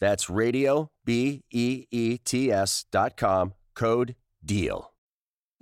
That's radio, B E E T S dot com, code DEAL.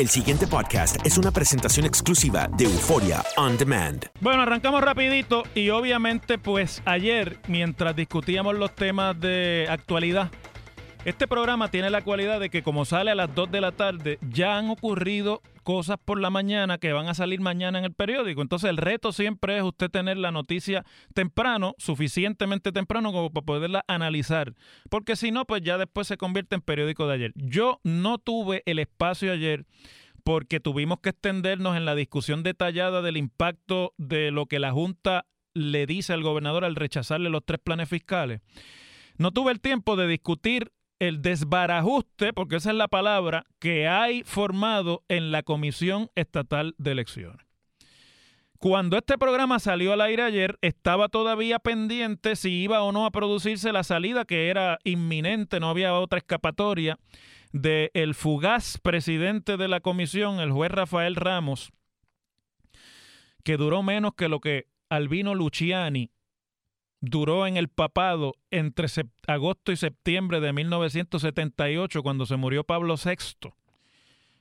El siguiente podcast es una presentación exclusiva de Euforia On Demand. Bueno, arrancamos rapidito y obviamente pues ayer mientras discutíamos los temas de actualidad, este programa tiene la cualidad de que como sale a las 2 de la tarde, ya han ocurrido cosas por la mañana que van a salir mañana en el periódico. Entonces el reto siempre es usted tener la noticia temprano, suficientemente temprano como para poderla analizar. Porque si no, pues ya después se convierte en periódico de ayer. Yo no tuve el espacio ayer porque tuvimos que extendernos en la discusión detallada del impacto de lo que la Junta le dice al gobernador al rechazarle los tres planes fiscales. No tuve el tiempo de discutir el desbarajuste, porque esa es la palabra, que hay formado en la Comisión Estatal de Elecciones. Cuando este programa salió al aire ayer, estaba todavía pendiente si iba o no a producirse la salida, que era inminente, no había otra escapatoria, del el fugaz presidente de la comisión, el juez Rafael Ramos, que duró menos que lo que Albino Luciani duró en el papado entre agosto y septiembre de 1978, cuando se murió Pablo VI.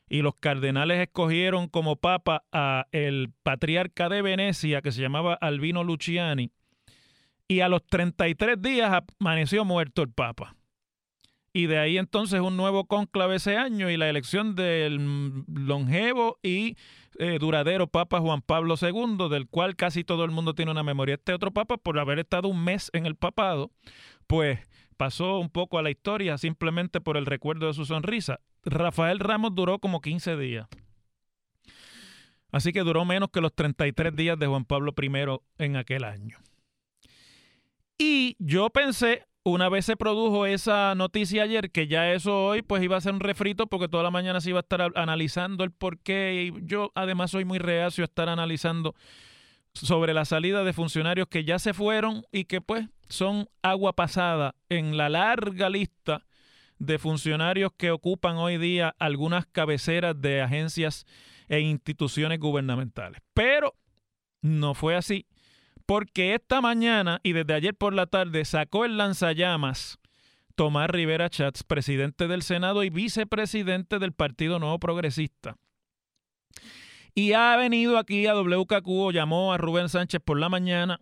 Y los cardenales escogieron como papa a el patriarca de Venecia, que se llamaba Albino Luciani. Y a los 33 días amaneció muerto el papa. Y de ahí entonces un nuevo cónclave ese año y la elección del longevo y eh, duradero Papa Juan Pablo II, del cual casi todo el mundo tiene una memoria. Este otro Papa, por haber estado un mes en el papado, pues pasó un poco a la historia simplemente por el recuerdo de su sonrisa. Rafael Ramos duró como 15 días. Así que duró menos que los 33 días de Juan Pablo I en aquel año. Y yo pensé, una vez se produjo esa noticia ayer, que ya eso hoy pues iba a ser un refrito porque toda la mañana se iba a estar analizando el por qué. Y yo además soy muy reacio a estar analizando sobre la salida de funcionarios que ya se fueron y que pues son agua pasada en la larga lista de funcionarios que ocupan hoy día algunas cabeceras de agencias e instituciones gubernamentales. Pero no fue así porque esta mañana y desde ayer por la tarde sacó el lanzallamas Tomás Rivera Chats, presidente del Senado y vicepresidente del Partido Nuevo Progresista. Y ha venido aquí a WKQ llamó a Rubén Sánchez por la mañana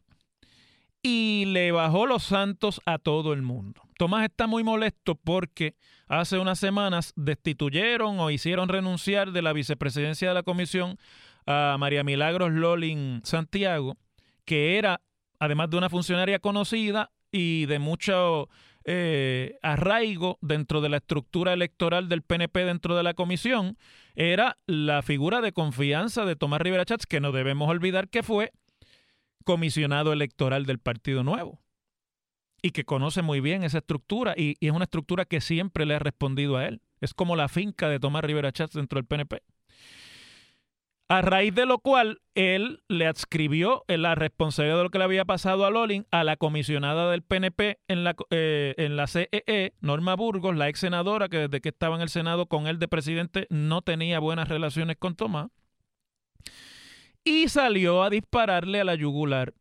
y le bajó los santos a todo el mundo. Tomás está muy molesto porque hace unas semanas destituyeron o hicieron renunciar de la vicepresidencia de la comisión a María Milagros Lolin Santiago, que era, además de una funcionaria conocida y de mucho eh, arraigo dentro de la estructura electoral del PNP dentro de la comisión, era la figura de confianza de Tomás Rivera Chats, que no debemos olvidar que fue comisionado electoral del Partido Nuevo y que conoce muy bien esa estructura y, y, es una estructura que siempre le ha respondido a él. Es como la finca de Tomás Rivera Chats dentro del PNP. A raíz de lo cual, él le adscribió la responsabilidad de lo que le había pasado a Lolin a la comisionada del PNP en la, eh, en la CEE, e, Norma Burgos, la ex senadora que desde que estaba en el Senado con él de presidente no tenía buenas relaciones con Tomás. Y salió a dispararle a la yugular.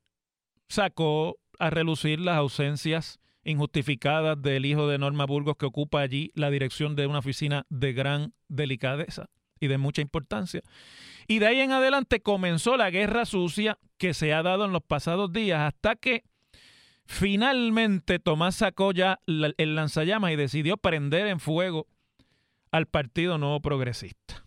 Sacó a relucir las ausencias injustificadas del hijo de Norma Burgos que ocupa allí la dirección de una oficina de gran delicadeza y de mucha importancia. Y de ahí en adelante comenzó la guerra sucia que se ha dado en los pasados días hasta que finalmente Tomás sacó ya el lanzallamas y decidió prender en fuego al Partido Nuevo Progresista.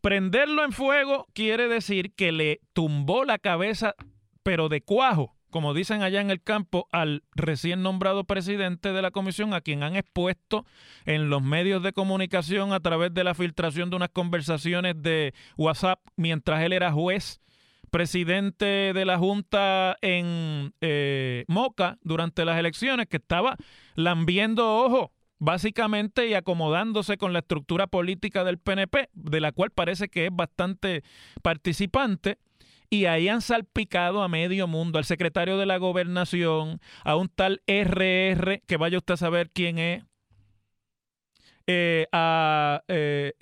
Prenderlo en fuego quiere decir que le tumbó la cabeza, pero de cuajo, como dicen allá en el campo, al recién nombrado presidente de la comisión, a quien han expuesto en los medios de comunicación a través de la filtración de unas conversaciones de WhatsApp mientras él era juez, presidente de la Junta en eh, Moca durante las elecciones, que estaba lambiendo ojo básicamente y acomodándose con la estructura política del PNP, de la cual parece que es bastante participante y ahí han salpicado a medio mundo, al secretario de la gobernación, a un tal RR, que vaya usted a saber quién es. Eh, a, eh,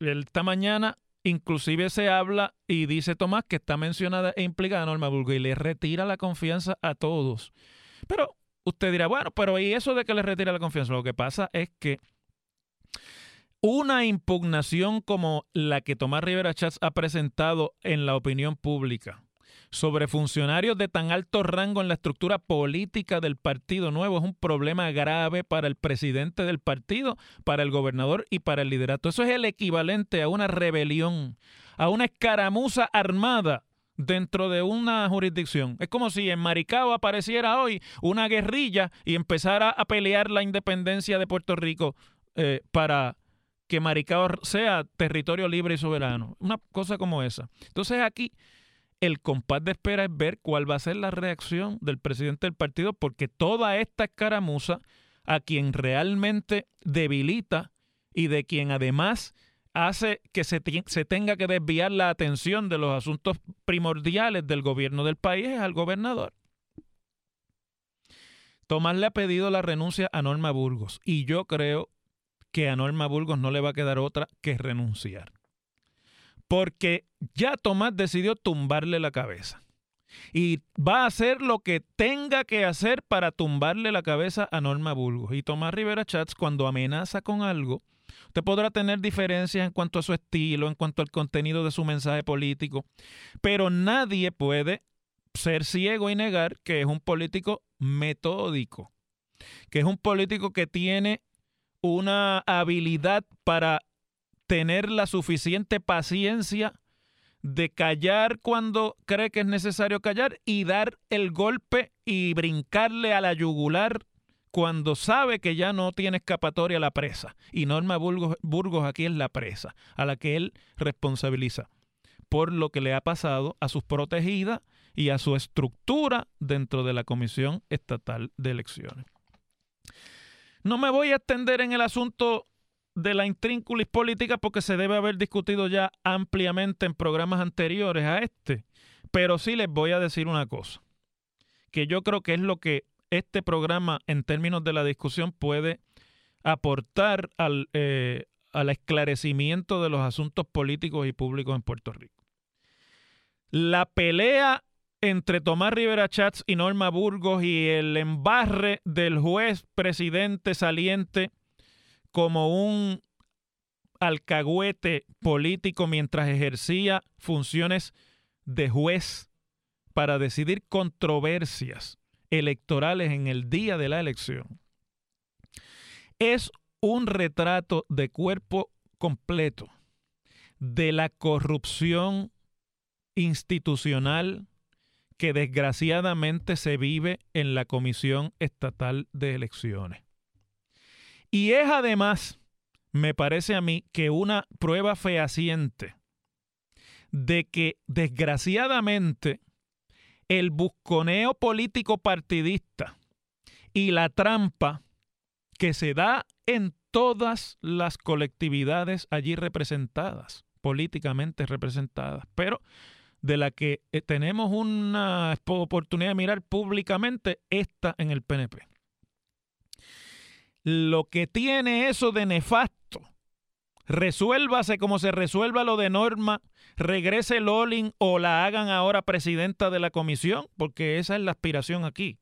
esta mañana inclusive se habla y dice Tomás que está mencionada e implicada Norma Burgo y le retira la confianza a todos. Pero usted dirá, bueno, pero ¿y eso de que le retira la confianza? Lo que pasa es que una impugnación como la que Tomás Rivera Chats ha presentado en la opinión pública sobre funcionarios de tan alto rango en la estructura política del Partido Nuevo es un problema grave para el presidente del partido, para el gobernador y para el liderato. Eso es el equivalente a una rebelión, a una escaramuza armada dentro de una jurisdicción. Es como si en Maricao apareciera hoy una guerrilla y empezara a pelear la independencia de Puerto Rico eh, para que Maricao sea territorio libre y soberano. Una cosa como esa. Entonces aquí el compás de espera es ver cuál va a ser la reacción del presidente del partido, porque toda esta escaramuza a quien realmente debilita y de quien además hace que se, se, tenga que desviar la atención de los asuntos primordiales del gobierno del país es al gobernador. Tomás le ha pedido la renuncia a Norma Burgos y yo creo que a Norma Burgos no le va a quedar otra que renunciar. Porque ya Tomás decidió tumbarle la cabeza. Y va a hacer lo que tenga que hacer para tumbarle la cabeza a Norma Burgos. Y Tomás Rivera Chats, cuando amenaza con algo, usted podrá tener diferencias en cuanto a su estilo, en cuanto al contenido de su mensaje político, pero nadie puede ser ciego y negar que es un político metódico, que es un político que tiene una habilidad para tener la suficiente paciencia de callar cuando cree que es necesario callar y dar el golpe y brincarle a la yugular cuando sabe que ya no tiene escapatoria la presa. Y Norma Burgos, Burgos aquí es la presa a la que él responsabiliza por lo que le ha pasado a sus protegidas y a su estructura dentro de la Comisión Estatal de Elecciones. No me voy a extender en el asunto de la intrínculis política porque se debe haber discutido ya ampliamente en programas anteriores a este. Pero sí les voy a decir una cosa, que yo creo que es lo que este programa en términos de la discusión puede aportar al, eh, al esclarecimiento de los asuntos políticos y públicos en Puerto Rico. La pelea entre Tomás Rivera Chats y Norma Burgos y el embarre del juez presidente saliente como un alcahuete político mientras ejercía funciones de juez para decidir controversias electorales en el día de la elección, es un retrato de cuerpo completo de la corrupción institucional que desgraciadamente se vive en la Comisión Estatal de Elecciones. Y es además, me parece a mí, que una prueba fehaciente de que desgraciadamente el busconeo político partidista y la trampa que se da en todas las colectividades allí representadas, políticamente representadas, pero de la que eh, tenemos una oportunidad de mirar públicamente, está en el PNP. Lo que tiene eso de nefasto, resuélvase como se resuelva lo de Norma, regrese Lolin o la hagan ahora presidenta de la comisión, porque esa es la aspiración aquí.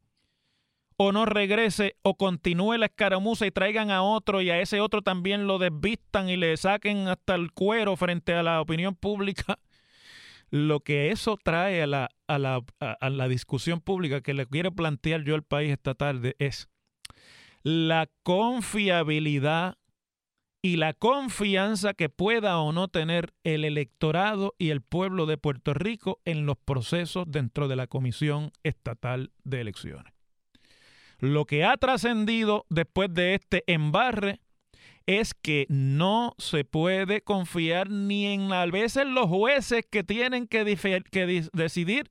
O no regrese o continúe la escaramuza y traigan a otro y a ese otro también lo desvistan y le saquen hasta el cuero frente a la opinión pública lo que eso trae a la, a la, a la discusión pública que le quiero plantear yo al país esta tarde es la confiabilidad y la confianza que pueda o no tener el electorado y el pueblo de Puerto Rico en los procesos dentro de la Comisión Estatal de Elecciones. Lo que ha trascendido después de este embarre es que no se puede confiar ni en a veces los jueces que tienen que, decidir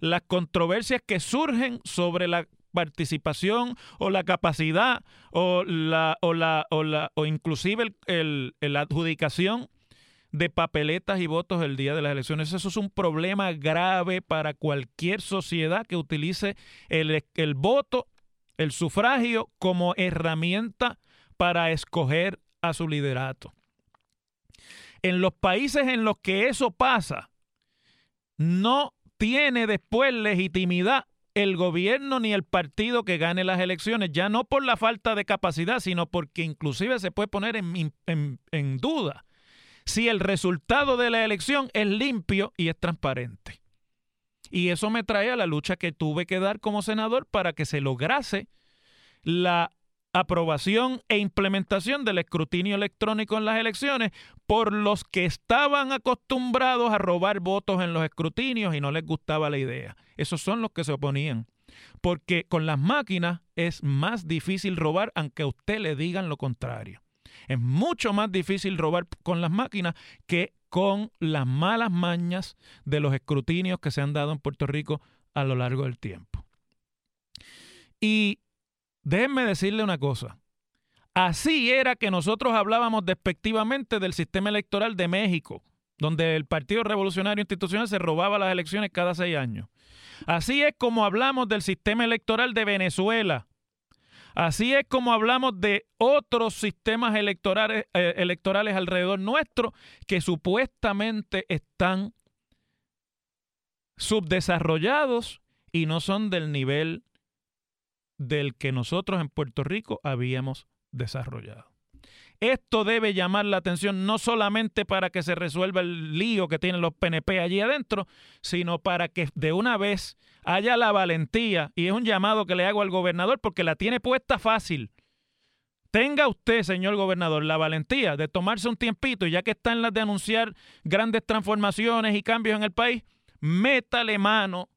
las controversias que surgen sobre la participación o la capacidad o la o la o, la, o inclusive el, la adjudicación de papeletas y votos el día de las elecciones. Eso es un problema grave para cualquier sociedad que utilice el, el voto, el sufragio como herramienta para escoger a su liderato. En los países en los que eso pasa, no tiene después legitimidad el gobierno ni el partido que gane las elecciones, ya no por la falta de capacidad, sino porque inclusive se puede poner en, en, duda si el resultado de la elección es limpio y es transparente. Y eso me trae a la lucha que tuve que dar como senador para que se lograse la aprobación e implementación del escrutinio electrónico en las elecciones por los que estaban acostumbrados a robar votos en los escrutinios y no les gustaba la idea. Esos son los que se oponían. Porque con las máquinas es más difícil robar aunque a usted le digan lo contrario. Es mucho más difícil robar con las máquinas que con las malas mañas de los escrutinios que se han dado en Puerto Rico a lo largo del tiempo. Y Déjenme decirle una cosa. Así era que nosotros hablábamos despectivamente del sistema electoral de México, donde el Partido Revolucionario Institucional se robaba las elecciones cada seis años. Así es como hablamos del sistema electoral de Venezuela. Así es como hablamos de otros sistemas electorales, eh, electorales alrededor nuestro que supuestamente están subdesarrollados y no son del nivel del que nosotros en Puerto Rico habíamos desarrollado. Esto debe llamar la atención no solamente para que se resuelva el lío que tienen los PNP allí adentro, sino para que de una vez haya la valentía, y es un llamado que le hago al gobernador porque la tiene puesta fácil. Tenga usted, señor gobernador, la valentía de tomarse un tiempito, ya que está en las de anunciar grandes transformaciones y cambios en el país, métale mano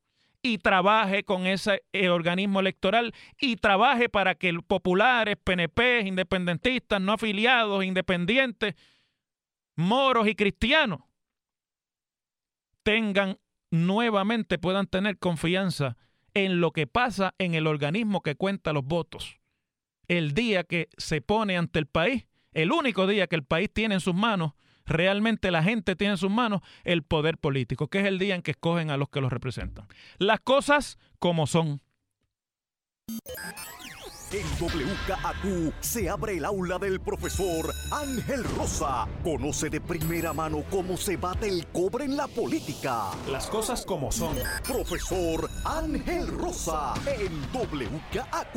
y trabaje con ese eh, organismo electoral y trabaje para que populares, PNP, independentistas, no afiliados, independientes, moros y cristianos tengan nuevamente, puedan tener confianza en lo que pasa en el organismo que cuenta los votos. El día que se pone ante el país, el único día que el país tiene en sus manos realmente la gente tiene en sus manos el poder político, que es el día en que escogen a los que los representan. Las cosas como son. En WKAQ se abre el aula del profesor Ángel Rosa. Conoce de primera mano cómo se bate el cobre en la política. Las cosas como son. Profesor Ángel Rosa en WKAQ.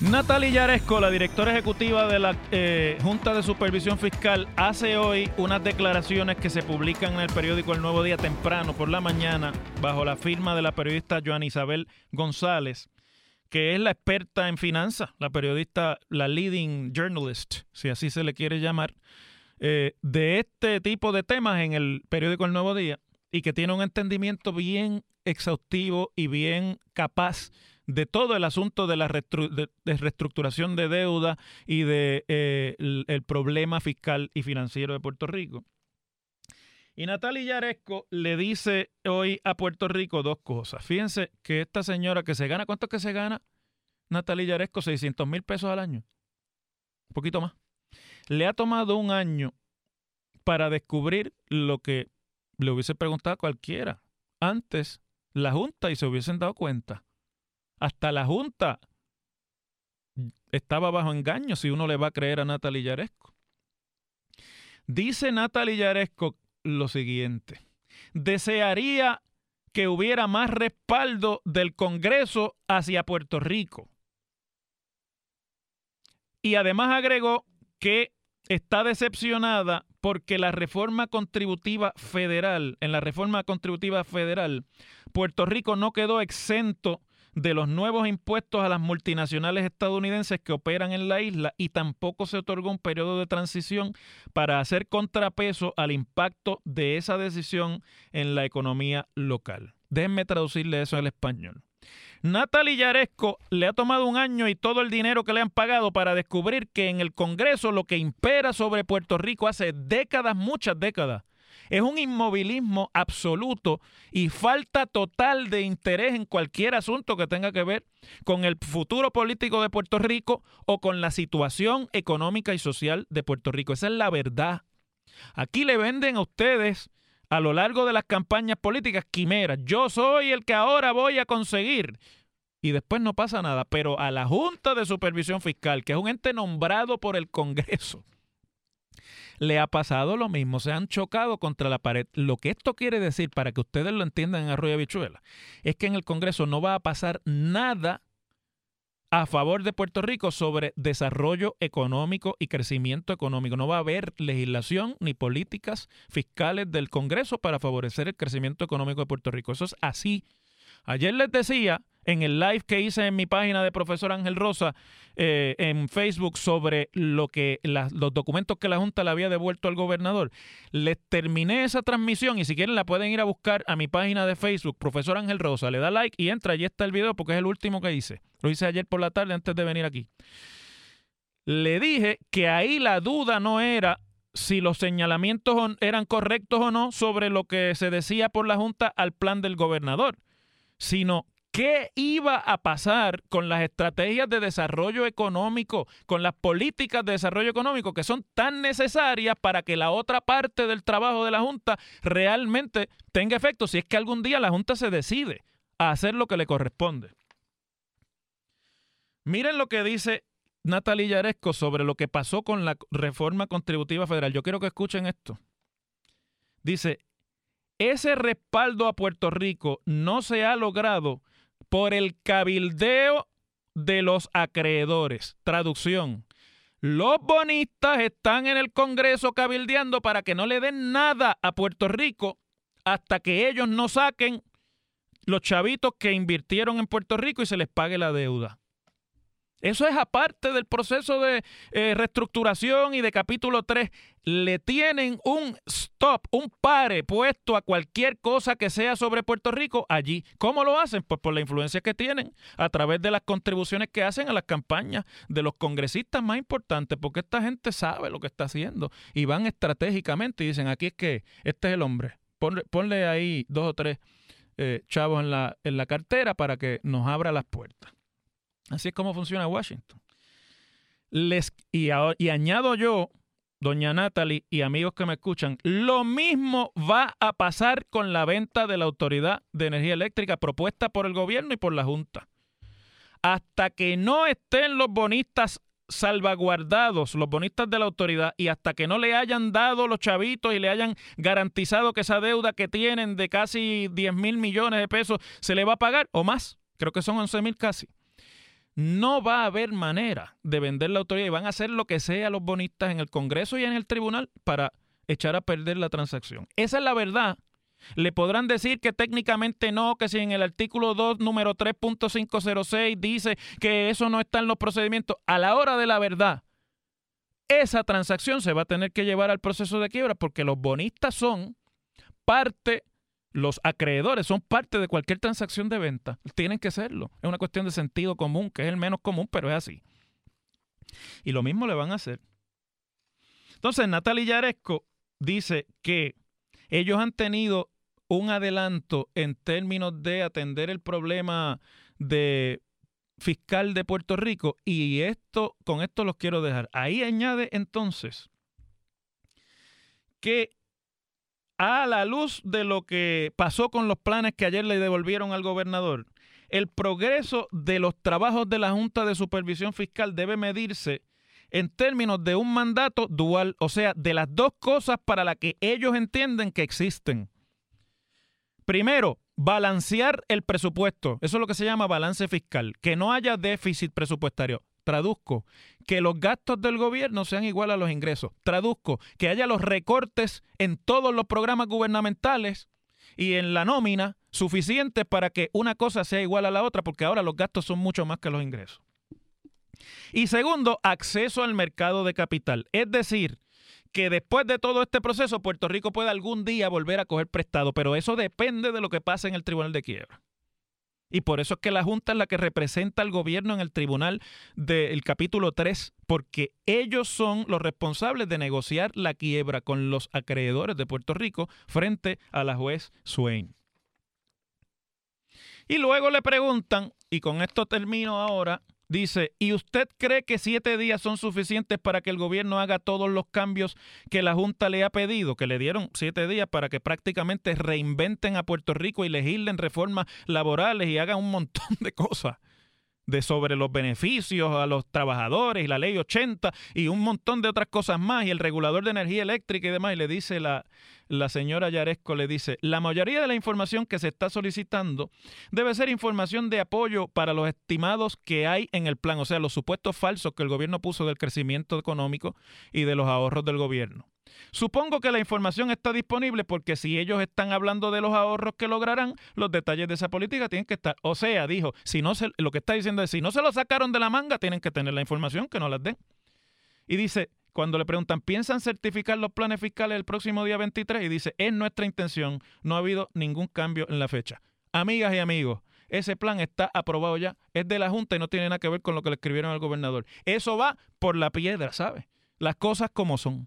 Natalie Yaresco, la directora ejecutiva de la eh, Junta de Supervisión Fiscal, hace hoy unas declaraciones que se publican en el periódico El Nuevo Día temprano por la mañana, bajo la firma de la periodista Joan Isabel González que es la experta en finanzas, la periodista, la leading journalist, si así se le quiere llamar, eh, de este tipo de temas en el periódico El Nuevo Día y que tiene un entendimiento bien exhaustivo y bien capaz de todo el asunto de la reestructuración de deuda y de eh, el, problema fiscal y financiero de Puerto Rico. Y Natalia Yaresco le dice hoy a Puerto Rico dos cosas. Fíjense que esta señora que se gana, ¿cuánto es que se gana? Natalia Yaresco, 600 mil pesos al año. Un poquito más. Le ha tomado un año para descubrir lo que le hubiese preguntado a cualquiera. Antes, la Junta y se hubiesen dado cuenta. Hasta la Junta estaba bajo engaño si uno le va a creer a Natalia Yaresco. Dice Natalia Yaresco lo siguiente. Desearía que hubiera más respaldo del Congreso hacia Puerto Rico. Y además agregó que está decepcionada porque la reforma contributiva federal, en la reforma contributiva federal, Puerto Rico no quedó exento de los nuevos impuestos a las multinacionales estadounidenses que operan en la isla y tampoco se otorgó un periodo de transición para hacer contrapeso al impacto de esa decisión en la economía local. Déjenme traducirle eso al español. Natalie Yaresco le ha tomado un año y todo el dinero que le han pagado para descubrir que en el Congreso lo que impera sobre Puerto Rico hace décadas, muchas décadas, es un inmovilismo absoluto y falta total de interés en cualquier asunto que tenga que ver con el futuro político de Puerto Rico o con la situación económica y social de Puerto Rico. Esa es la verdad. Aquí le venden a ustedes a lo largo de las campañas políticas quimeras. Yo soy el que ahora voy a conseguir. Y después no pasa nada. Pero a la Junta de Supervisión Fiscal, que es un ente nombrado por el Congreso, le ha pasado lo mismo, se han chocado contra la pared. Lo que esto quiere decir, para que ustedes lo entiendan en Arroyo Bichuela, es que en el Congreso no va a pasar nada a favor de Puerto Rico sobre desarrollo económico y crecimiento económico. No va a haber legislación ni políticas fiscales del Congreso para favorecer el crecimiento económico de Puerto Rico. Eso es así. Ayer les decía en el live que hice en mi página de profesor Ángel Rosa eh, en Facebook sobre lo que los documentos que la Junta le había devuelto al gobernador. Les terminé esa transmisión y si quieren la pueden ir a buscar a mi página de Facebook, profesor Ángel Rosa. Le da like y entra, allí está el video porque es el último que hice. Lo hice ayer por la tarde antes de venir aquí. Le dije que ahí la duda no era si los señalamientos eran correctos o no sobre lo que se decía por la Junta al plan del gobernador, sino ¿Qué iba a pasar con las estrategias de desarrollo económico, con las políticas de desarrollo económico que son tan necesarias para que la otra parte del trabajo de la Junta realmente tenga efecto si es que algún día la Junta se decide a hacer lo que le corresponde? Miren lo que dice Natalia Yaresco sobre lo que pasó con la reforma contributiva federal. Yo quiero que escuchen esto. Dice, ese respaldo a Puerto Rico no se ha logrado por el cabildeo de los acreedores. Traducción. Los bonistas están en el Congreso cabildeando para que no le den nada a Puerto Rico hasta que ellos no saquen los chavitos que invirtieron en Puerto Rico y se les pague la deuda. Eso es aparte del proceso de eh, reestructuración y de capítulo 3. Le tienen un stop, un pare puesto a cualquier cosa que sea sobre Puerto Rico allí. ¿Cómo lo hacen? Pues por la influencia que tienen a través de las contribuciones que hacen a las campañas de los congresistas más importantes, porque esta gente sabe lo que está haciendo y van estratégicamente y dicen, aquí es que este es el hombre. Ponle, ahí dos o tres eh, chavos en la, en la cartera para que nos abra las puertas. Así es como funciona Washington. Les, y, y añado yo, doña Natalie y amigos que me escuchan, lo mismo va a pasar con la venta de la Autoridad de Energía Eléctrica propuesta por el gobierno y por la Junta. hasta que no estén los bonistas salvaguardados, los bonistas de la autoridad, y hasta que no le hayan dado los chavitos y le hayan garantizado que esa deuda que tienen de casi 10 mil millones de pesos se le va a pagar o más, creo que son 11 mil casi. No va a haber manera de vender la autoridad y van a hacer lo que sea los bonistas en el Congreso y en el tribunal para echar a perder la transacción. Esa es la verdad le podrán decir que técnicamente no, que si en el artículo 2, número 3.506 dice que eso no está en los procedimientos, a la hora de la verdad, esa transacción se va a tener que llevar al proceso de quiebra porque los bonistas son parte, los acreedores son parte de cualquier transacción de venta. Tienen que serlo. Es una cuestión de sentido común, que es el menos común, pero es así. Y lo mismo le van a hacer. Entonces, Natalia Yaresco dice que ellos han tenido un adelanto en términos de atender el problema de fiscal de Puerto Rico y esto con esto los quiero dejar. Ahí añade entonces que a la luz de lo que pasó con los planes que ayer le devolvieron al gobernador, el progreso de los trabajos de la Junta de Supervisión Fiscal debe medirse en términos de un mandato dual, o sea, de las dos cosas para las que ellos entienden que existen. Primero, balancear el presupuesto. Eso es lo que se llama balance fiscal. Que no haya déficit presupuestario. Traduzco, que los gastos del gobierno sean igual a los ingresos. Traduzco, que haya los recortes en todos los programas gubernamentales y en la nómina suficientes para que una cosa sea igual a la otra, porque ahora los gastos son mucho más que los ingresos. Y segundo, acceso al mercado de capital. Es decir, que después de todo este proceso, Puerto Rico puede algún día volver a coger prestado, pero eso depende de lo que pase en el Tribunal de Quiebra. Y por eso es que la Junta es la que representa al gobierno en el tribunal del capítulo 3, porque ellos son los responsables de negociar la quiebra con los acreedores de Puerto Rico frente a la juez Swain. Y luego le preguntan, y con esto termino ahora, Dice, ¿y usted cree que siete días son suficientes para que el gobierno haga todos los cambios que la Junta le ha pedido? Que le dieron siete días para que prácticamente reinventen a Puerto Rico y legislen reformas laborales y hagan un montón de cosas de sobre los beneficios a los trabajadores y la ley 80 y un montón de otras cosas más y el regulador de energía eléctrica y demás. Y le dice la, la señora Yaresco, le dice, la mayoría de la información que se está solicitando debe ser información de apoyo para los estimados que hay en el plan, o sea, los supuestos falsos que el gobierno puso del crecimiento económico y de los ahorros del gobierno. Supongo que la información está disponible porque si ellos están hablando de los ahorros que lograrán, los detalles de esa política tienen que estar. O sea, dijo, si no se, lo que está diciendo es, si no se lo sacaron de la manga, tienen que tener la información, que no las den. Y dice, cuando le preguntan, ¿piensan certificar los planes fiscales el próximo día 23? Y dice, es nuestra intención, no ha habido ningún cambio en la fecha. Amigas y amigos, ese plan está aprobado ya, es de la Junta y no tiene nada que ver con lo que le escribieron al gobernador. Eso va por la piedra, ¿sabe? Las cosas como son.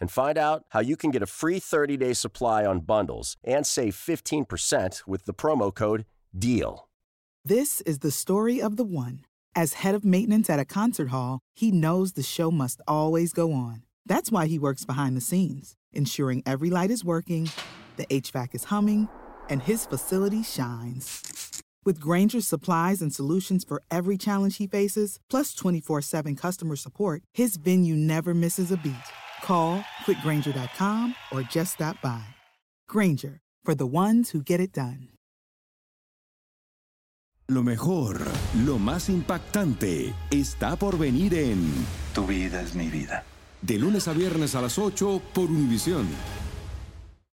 and find out how you can get a free 30-day supply on bundles and save 15% with the promo code DEAL. This is the story of the one. As head of maintenance at a concert hall, he knows the show must always go on. That's why he works behind the scenes, ensuring every light is working, the HVAC is humming, and his facility shines. With Granger's supplies and solutions for every challenge he faces, plus 24 7 customer support, his venue never misses a beat. Call quickgranger.com or just stop by. Granger, for the ones who get it done. Lo mejor, lo más impactante, está por venir en Tu vida es mi vida. De lunes a viernes a las 8 por Univisión.